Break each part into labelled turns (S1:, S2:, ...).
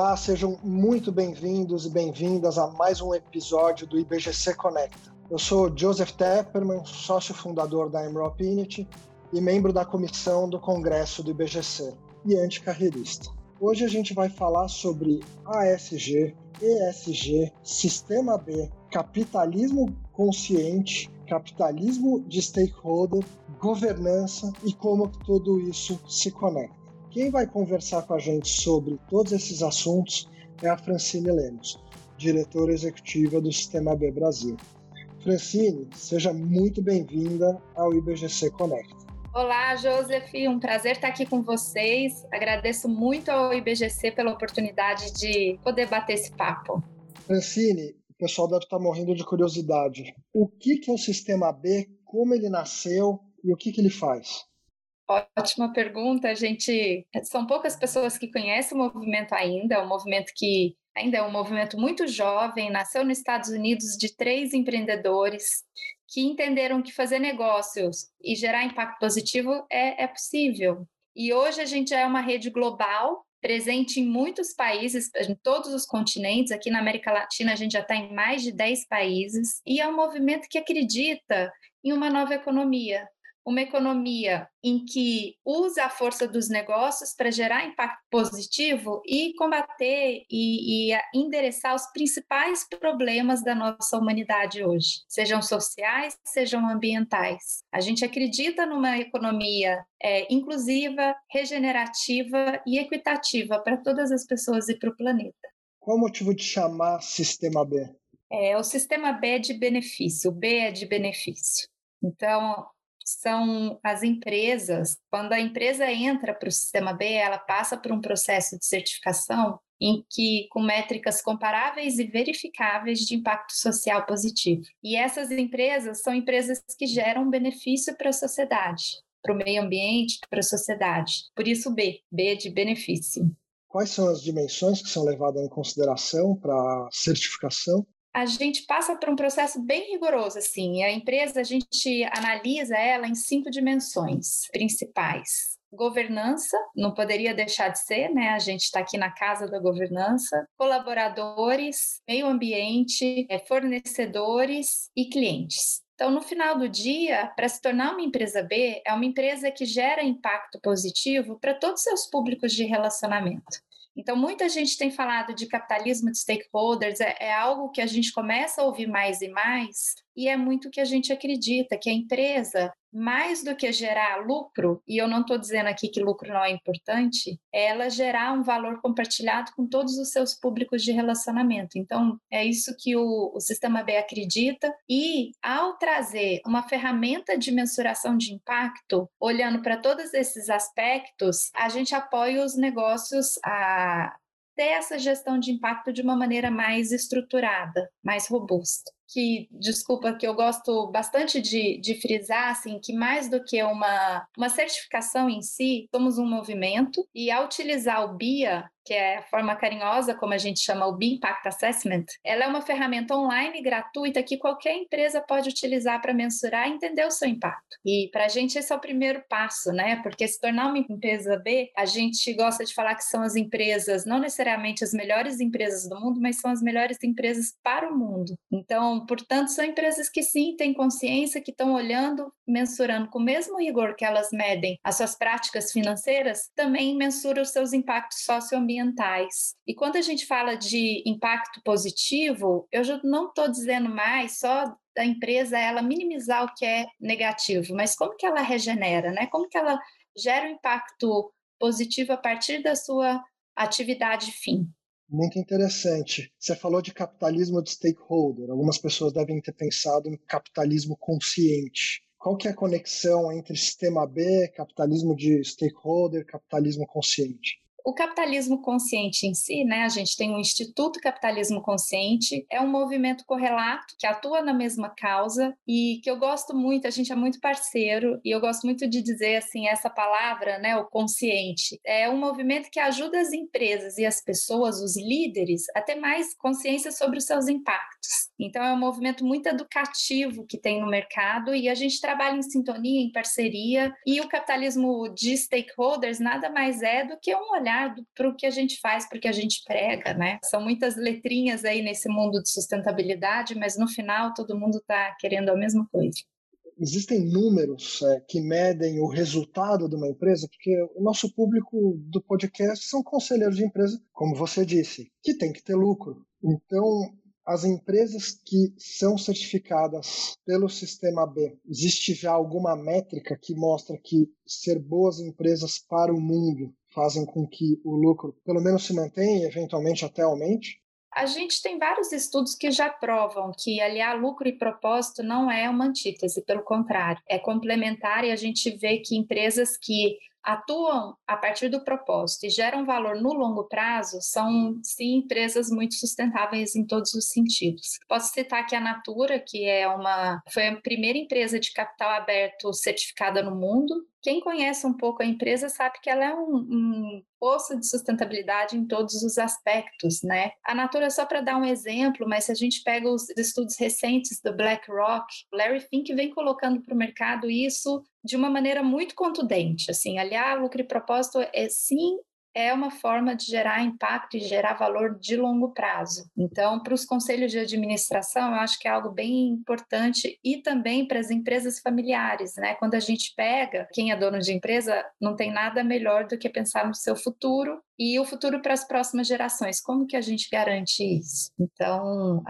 S1: Olá, sejam muito bem-vindos e bem-vindas a mais um episódio do IBGC Conecta. Eu sou Joseph Tepperman, sócio fundador da Emropinity e membro da comissão do Congresso do IBGC e anticarreirista. Hoje a gente vai falar sobre ASG, ESG, Sistema B, capitalismo consciente, capitalismo de stakeholder, governança e como tudo isso se conecta. Quem vai conversar com a gente sobre todos esses assuntos é a Francine Lemos, diretora executiva do Sistema B Brasil. Francine, seja muito bem-vinda ao IBGC Connect.
S2: Olá, Joseph, um prazer estar aqui com vocês. Agradeço muito ao IBGC pela oportunidade de poder bater esse papo.
S1: Francine, o pessoal deve estar morrendo de curiosidade. O que é o Sistema B, como ele nasceu e o que ele faz?
S2: Ótima pergunta. A gente são poucas pessoas que conhecem o movimento ainda, é um movimento que ainda é um movimento muito jovem, nasceu nos Estados Unidos de três empreendedores que entenderam que fazer negócios e gerar impacto positivo é, é possível. E hoje a gente é uma rede global, presente em muitos países, em todos os continentes. Aqui na América Latina a gente já está em mais de 10 países, e é um movimento que acredita em uma nova economia, uma economia em que usa a força dos negócios para gerar impacto positivo e combater e, e, endereçar os principais problemas da nossa humanidade hoje, sejam sociais, sejam ambientais. A gente acredita numa economia é, inclusiva, regenerativa e equitativa para todas as pessoas e para o planeta.
S1: Qual o motivo de chamar Sistema B?
S2: É, o Sistema B é de benefício, o B é de benefício. Então, são as empresas. Quando a empresa entra para o sistema B, ela passa por um processo de certificação em que com métricas comparáveis e verificáveis de impacto social positivo. E essas empresas são empresas que geram benefício para a sociedade, para o meio ambiente, para a sociedade. Por isso B, B de benefício.
S1: Quais são as dimensões que são levadas em consideração para certificação?
S2: A gente passa por um processo bem rigoroso, assim. A empresa, a gente analisa ela em cinco dimensões principais. Governança, não poderia deixar de ser, né? A gente está aqui na casa da governança. Colaboradores, meio ambiente, é, fornecedores e clientes. Então, no final do dia, para se tornar uma empresa B, é uma empresa que gera impacto positivo para todos os seus públicos de relacionamento. Então, muita gente tem falado de capitalismo de stakeholders, é, é, algo que a gente começa a ouvir mais e mais, e é muito que a gente acredita, que a empresa, mais do que gerar lucro, e eu não estou dizendo aqui que lucro não é importante, é ela gerar um valor compartilhado com todos os seus públicos de relacionamento. Então, é isso que o, o Sistema B acredita, e ao trazer uma ferramenta de mensuração de impacto, olhando para todos esses aspectos, a gente apoia os negócios a ter essa gestão de impacto de uma maneira mais estruturada, mais robusta que, desculpa, que eu gosto bastante de, de frisar, assim, que mais do que uma, uma certificação em si, somos um movimento e ao utilizar o BIA, que é a forma carinhosa como a gente chama o BIA Impact Assessment, ela é uma ferramenta online gratuita que qualquer empresa pode utilizar para mensurar e entender o seu impacto. E para a gente esse é o primeiro passo, né? Porque se tornar uma empresa B, a gente gosta de falar que são as empresas, não necessariamente as melhores empresas do mundo, mas são as melhores empresas para o mundo. Então, portanto, são empresas que sim têm consciência, que estão olhando, mensurando com o mesmo rigor que elas medem as suas práticas financeiras, também mensuram os seus impactos socioambientais. E quando a gente fala de impacto positivo, eu já não estou dizendo mais só da empresa ela minimizar o que é negativo, mas como que ela regenera, né? Como que ela gera um impacto positivo a partir da sua atividade fim
S1: muito interessante. Você falou de capitalismo de stakeholder. Algumas pessoas devem ter pensado em capitalismo consciente. Qual que é a conexão entre sistema B, capitalismo de stakeholder, capitalismo consciente?
S2: O capitalismo consciente em si, né, a gente tem o Instituto Capitalismo Consciente, é um movimento correlato que atua na mesma causa e que eu gosto muito, a gente é muito parceiro e eu gosto muito de dizer assim essa palavra, né, o consciente. É um movimento que ajuda as empresas e as pessoas, os líderes, a ter mais consciência sobre os seus impactos. Então é um movimento muito educativo que tem no mercado e a gente trabalha em sintonia, em parceria e o capitalismo de stakeholders nada mais é do que um olhar olhar para o que a gente faz, para o que a gente prega, né? São muitas letrinhas aí nesse mundo de sustentabilidade, mas no final todo mundo está querendo a mesma coisa
S1: existem números é, que medem o resultado de uma empresa, porque o nosso público do podcast são conselheiros de empresa, como você disse, que tem que ter lucro. Então, as empresas que são certificadas pelo sistema B, existe já alguma métrica que mostra que ser boas empresas para o mundo fazem com que o lucro pelo menos se mantenha e eventualmente até aumente?
S2: A gente tem vários estudos que já provam que aliar lucro e propósito não é uma antítese, pelo contrário, é complementar e a gente vê que empresas que atuam a partir do propósito e geram valor no longo prazo são sim empresas muito sustentáveis em todos os sentidos. Posso citar aqui a Natura, que é uma foi a primeira empresa de capital aberto certificada no mundo. Quem conhece um pouco a empresa sabe que ela é um, um poço de sustentabilidade em todos os aspectos, né? A Natura só para dar um exemplo, mas se a gente pega os estudos recentes do BlackRock, Larry Fink vem colocando para o mercado isso de uma maneira muito contundente, assim, aliar lucro e propósito é sim é uma forma de gerar impacto e gerar valor de longo prazo. Então, para os conselhos de administração, eu acho que é algo bem importante e também para as empresas familiares, né? Quando a gente pega, quem é dono de empresa não tem nada melhor do que pensar no seu futuro e o futuro para as próximas gerações. Como que a gente garante isso? Então,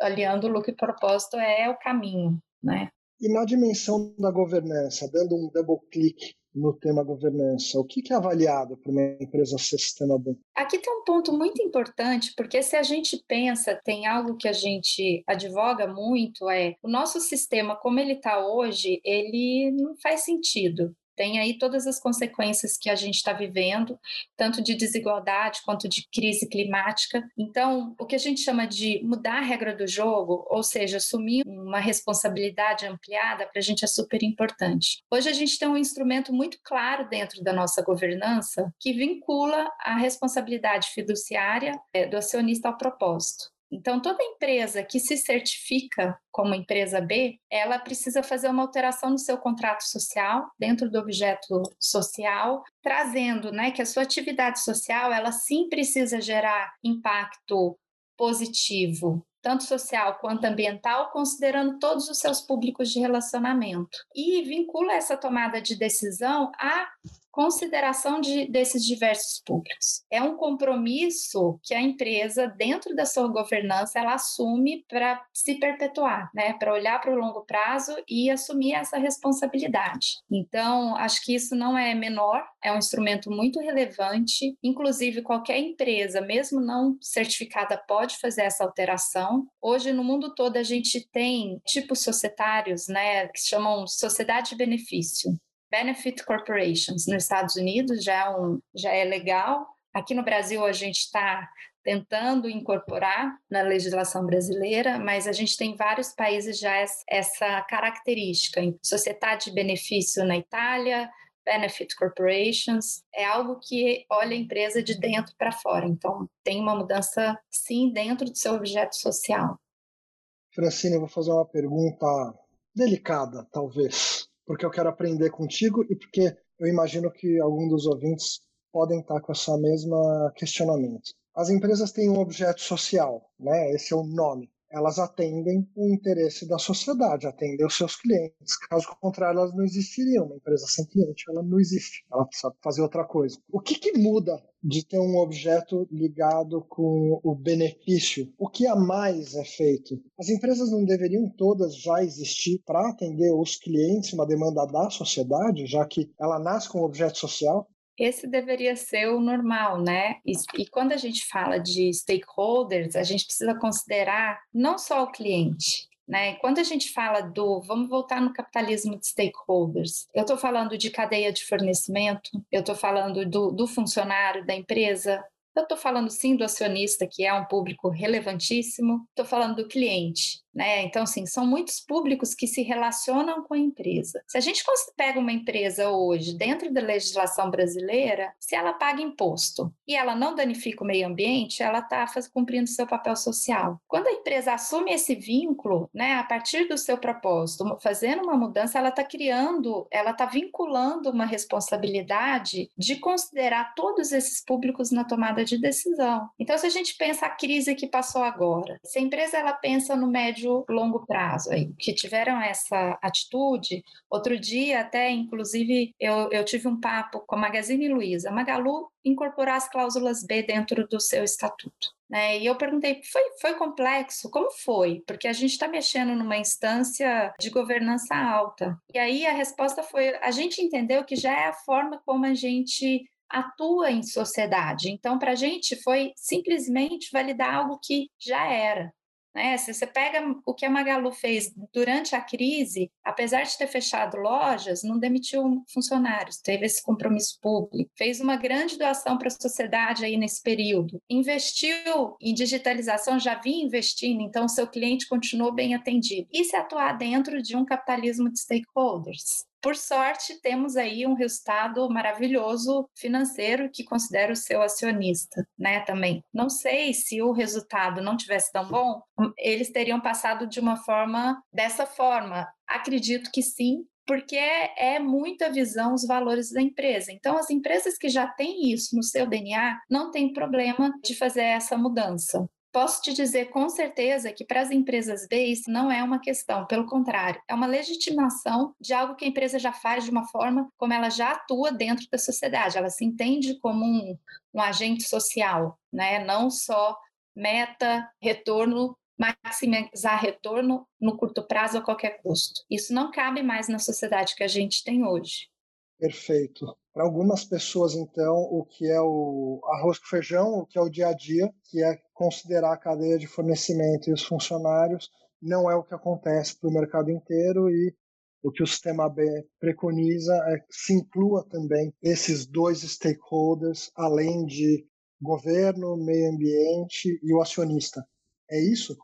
S2: aliando lucro e propósito é o caminho, né?
S1: E na dimensão da governança, dando um double click no tema governança? O que é avaliado para uma empresa ser sistema bom?
S2: Aqui tem um ponto muito importante, porque se a gente pensa, tem algo que a gente advoga muito, é o nosso sistema, como ele está hoje, ele não faz sentido tem aí todas as consequências que a gente está vivendo, tanto de desigualdade quanto de crise climática. Então, o que a gente chama de mudar a regra do jogo, ou seja, assumir uma responsabilidade ampliada, para a gente é super importante. Hoje a gente tem um instrumento muito claro dentro da nossa governança que vincula a responsabilidade fiduciária é, do acionista ao propósito. Então, toda empresa que se certifica como empresa B, ela precisa fazer uma alteração no seu contrato social, dentro do objeto social, trazendo né, que a sua atividade social, ela sim precisa gerar impacto positivo, tanto social quanto ambiental, considerando todos os seus públicos de relacionamento. E vincula essa tomada de decisão à consideração de, desses diversos públicos. É um compromisso que a empresa, dentro da sua governança, ela assume para se perpetuar, né? para olhar para o longo prazo e assumir essa responsabilidade. Então, acho que isso não é menor, é um instrumento muito relevante. Inclusive, qualquer empresa, mesmo não certificada, pode fazer essa alteração. Hoje, no mundo todo, a gente tem tipos societários, né, que se chamam sociedade de benefício. Benefit Corporations nos Estados Unidos já é, um, já é legal. Aqui no Brasil a gente está tentando incorporar na legislação brasileira, mas a gente tem vários países já essa característica. Sociedade de benefício na Itália, Benefit Corporations, é algo que olha a empresa de dentro para fora. Então, tem uma mudança, sim, dentro do seu objeto social.
S1: Francine, eu vou fazer uma pergunta delicada, talvez porque eu quero aprender contigo e porque eu imagino que alguns dos ouvintes podem estar com essa mesma questionamento. As empresas têm um objeto social, né? Esse é o nome elas atendem o interesse da sociedade, atendem os seus clientes. Caso contrário, elas não existiriam. Uma empresa sem cliente, ela não existe. Ela precisa fazer outra coisa. O que, que muda de ter um objeto ligado com o benefício? O que a mais é feito? As empresas não deveriam todas já existir para atender os clientes, uma demanda da sociedade, já que ela nasce com um objeto social?
S2: Esse deveria ser o normal, né? E, e, quando a gente fala de stakeholders, a gente precisa considerar não só o cliente. Né? Quando a gente fala do, vamos voltar no capitalismo de stakeholders, eu estou falando de cadeia de fornecimento, eu estou falando do, do funcionário da empresa, Eu estou falando sim do acionista, que é um público relevantíssimo, estou falando do cliente, né? Então, assim, são muitos públicos que se relacionam com a empresa. Se a gente pega uma empresa hoje, dentro da legislação brasileira, se ela paga imposto e ela não danifica o meio ambiente, ela está cumprindo seu papel social. Quando a empresa assume esse vínculo, né, a partir do seu propósito, fazendo uma mudança, ela está criando, ela está vinculando uma responsabilidade de considerar todos esses públicos na tomada de decisão. Então, se a gente pensa a crise que passou agora, se a empresa ela pensa no médio longo prazo aí, que tiveram essa atitude. Outro dia, até, inclusive, eu, eu tive um papo com a Magazine Luiza. Magalu incorporar as cláusulas B dentro do seu estatuto. Né? E eu perguntei, foi, foi complexo? Como foi? Porque a gente está mexendo numa instância de governança alta. E aí a resposta foi: a gente entendeu que já é a forma como a gente atua em sociedade. Então, para a gente foi simplesmente validar algo que já era. Né? Se você pega o que a Magalu fez durante a crise, apesar de ter fechado lojas, não demitiu funcionários, teve esse compromisso público, fez uma grande doação para a sociedade aí nesse período, investiu em digitalização, já vinha investindo, então o seu cliente continuou bem atendido. E se atuar dentro de um capitalismo de stakeholders. Por sorte, temos aí um resultado maravilhoso financeiro que considera o seu acionista, né, também. Não sei se o resultado não tivesse tão bom, eles teriam passado de uma forma dessa forma. Acredito que sim, porque é, é, muita visão os valores da empresa. Então, as empresas que já têm isso no seu DNA não tem problema de fazer essa mudança. Posso te dizer com certeza que para as empresas B isso não é uma questão, pelo contrário, é uma legitimação de algo que a empresa já faz de uma forma como ela já atua dentro da sociedade, ela se entende como um, um agente social, né? não só meta, retorno, maximizar retorno no curto prazo a qualquer custo. Isso não cabe mais na sociedade que a gente tem hoje.
S1: Perfeito. Para algumas pessoas, então, o que é o arroz com feijão, o que é o dia a dia, que é considerar a cadeia de fornecimento e os funcionários, não é o que acontece para o mercado inteiro e o que o sistema B preconiza é que se inclua também esses dois stakeholders, além de governo, meio ambiente e o acionista. É isso?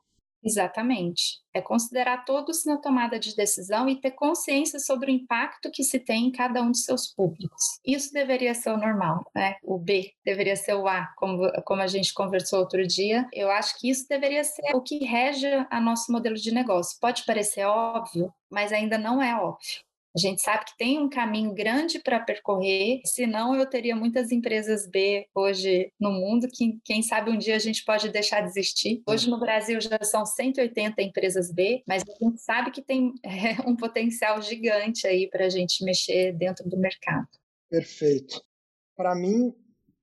S2: Exatamente. É considerar todos na tomada de decisão e ter consciência sobre o impacto que se tem em cada um de seus públicos. Isso deveria ser o normal, né? O B deveria ser o A, como, como a gente conversou outro dia. Eu acho que isso deveria ser o que rege a nosso modelo de negócio. Pode parecer óbvio, mas ainda não é óbvio. A gente sabe que tem um caminho grande para percorrer, senão eu teria muitas empresas B hoje no mundo, que quem sabe um dia a gente pode deixar de existir. Hoje no Brasil já são 180 empresas B, mas a gente sabe que tem é, um potencial gigante aí para a gente mexer dentro do mercado.
S1: Perfeito. Para mim,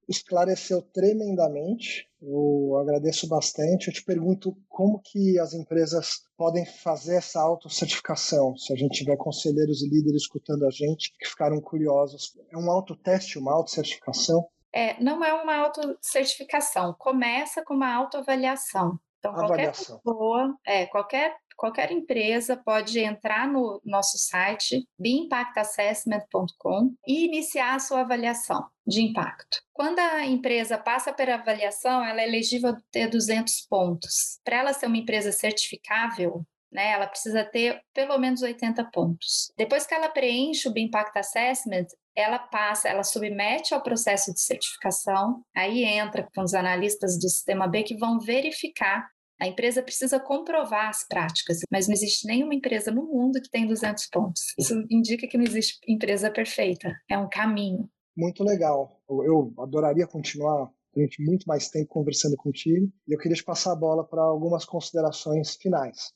S1: esclareceu tremendamente. Eu agradeço bastante. Eu te pergunto como que as empresas podem fazer essa autocertificação, se a gente tiver conselheiros e líderes escutando a gente que ficaram curiosos. É um autoteste, uma autocertificação?
S2: É, não é uma autocertificação. Começa com uma autoavaliação. Então, Avaliação. qualquer pessoa, é, qualquer qualquer empresa pode entrar no nosso site beimpactassessment.com e iniciar a sua avaliação de impacto. Quando a empresa passa pela avaliação, ela é elegível a ter 200 pontos. Para ela ser uma empresa certificável, né, ela precisa ter pelo menos 80 pontos. Depois que ela preenche o Impact Assessment, ela passa, ela submete ao processo de certificação, aí entra com os analistas do sistema B que vão verificar a empresa precisa comprovar as práticas, mas não existe nenhuma empresa no mundo que tem 200 pontos. Isso indica que não existe empresa perfeita, é um caminho.
S1: Muito legal. Eu adoraria continuar durante muito mais tempo conversando contigo eu queria te passar a bola para algumas considerações finais.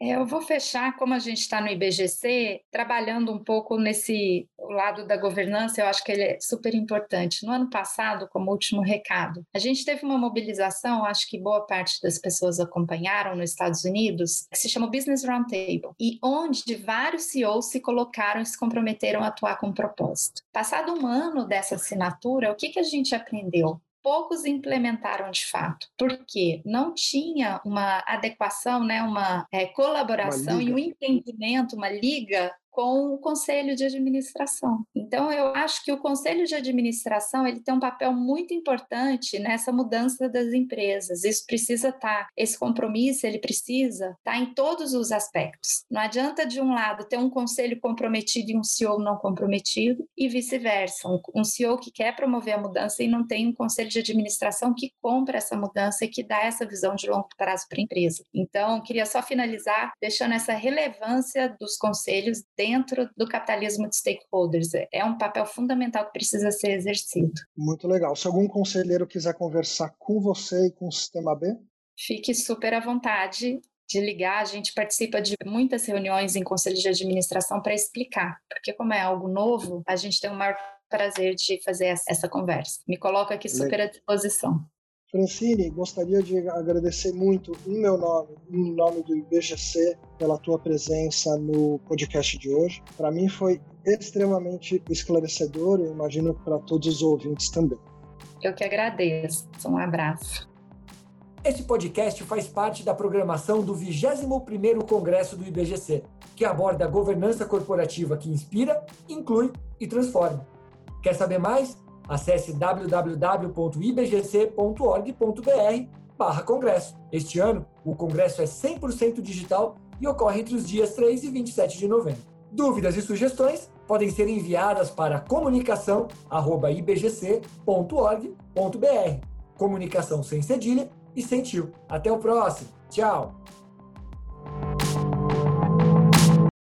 S2: É, eu vou fechar, como a gente está no IBGC, trabalhando um pouco nesse lado da governança, eu acho que ele é super importante. No ano passado, como último recado, a gente teve uma mobilização, acho que boa parte das pessoas acompanharam nos Estados Unidos, que se chama Business Roundtable, e onde vários CEOs se colocaram e se comprometeram a atuar com propósito. Passado um ano dessa assinatura, o que, que a gente aprendeu? Poucos implementaram de fato, porque não tinha uma adequação, né, uma é, colaboração uma e um entendimento, uma liga com o conselho de administração. Então, eu acho que o conselho de administração ele tem um papel muito importante nessa mudança das empresas. Isso precisa estar, tá, esse compromisso ele precisa estar tá em todos os aspectos. Não adianta de um lado ter um conselho comprometido e um CEO não comprometido e vice-versa. Um CEO que quer promover a mudança e não tem um conselho de administração que compra essa mudança e que dá essa visão de longo prazo para a empresa. Então, queria só finalizar deixando essa relevância dos conselhos dentro do capitalismo de stakeholders. É um papel fundamental que precisa ser exercido.
S1: Muito legal. Se algum conselheiro quiser conversar com você e com o Sistema B,
S2: fique super à vontade de ligar. A gente participa de muitas reuniões em conselhos de administração para explicar, porque como é algo novo, a gente tem o maior prazer de fazer essa conversa. Me coloco aqui super à disposição.
S1: Francine, gostaria de agradecer muito em meu nome, em nome do IBGC, pela tua presença no podcast de hoje. Para mim foi extremamente esclarecedor e imagino para todos os ouvintes também.
S2: Eu que agradeço. Um abraço.
S3: Este podcast faz parte da programação do 21º Congresso do IBGC, que aborda a governança corporativa que inspira, inclui e transforma. Quer saber mais? Acesse www.ibgc.org.br congresso. Este ano, o congresso é 100% digital e ocorre entre os dias 3 e 27 de novembro. Dúvidas e sugestões podem ser enviadas para comunicação@ibgc.org.br. Comunicação sem cedilha e sem tio. Até o próximo. Tchau.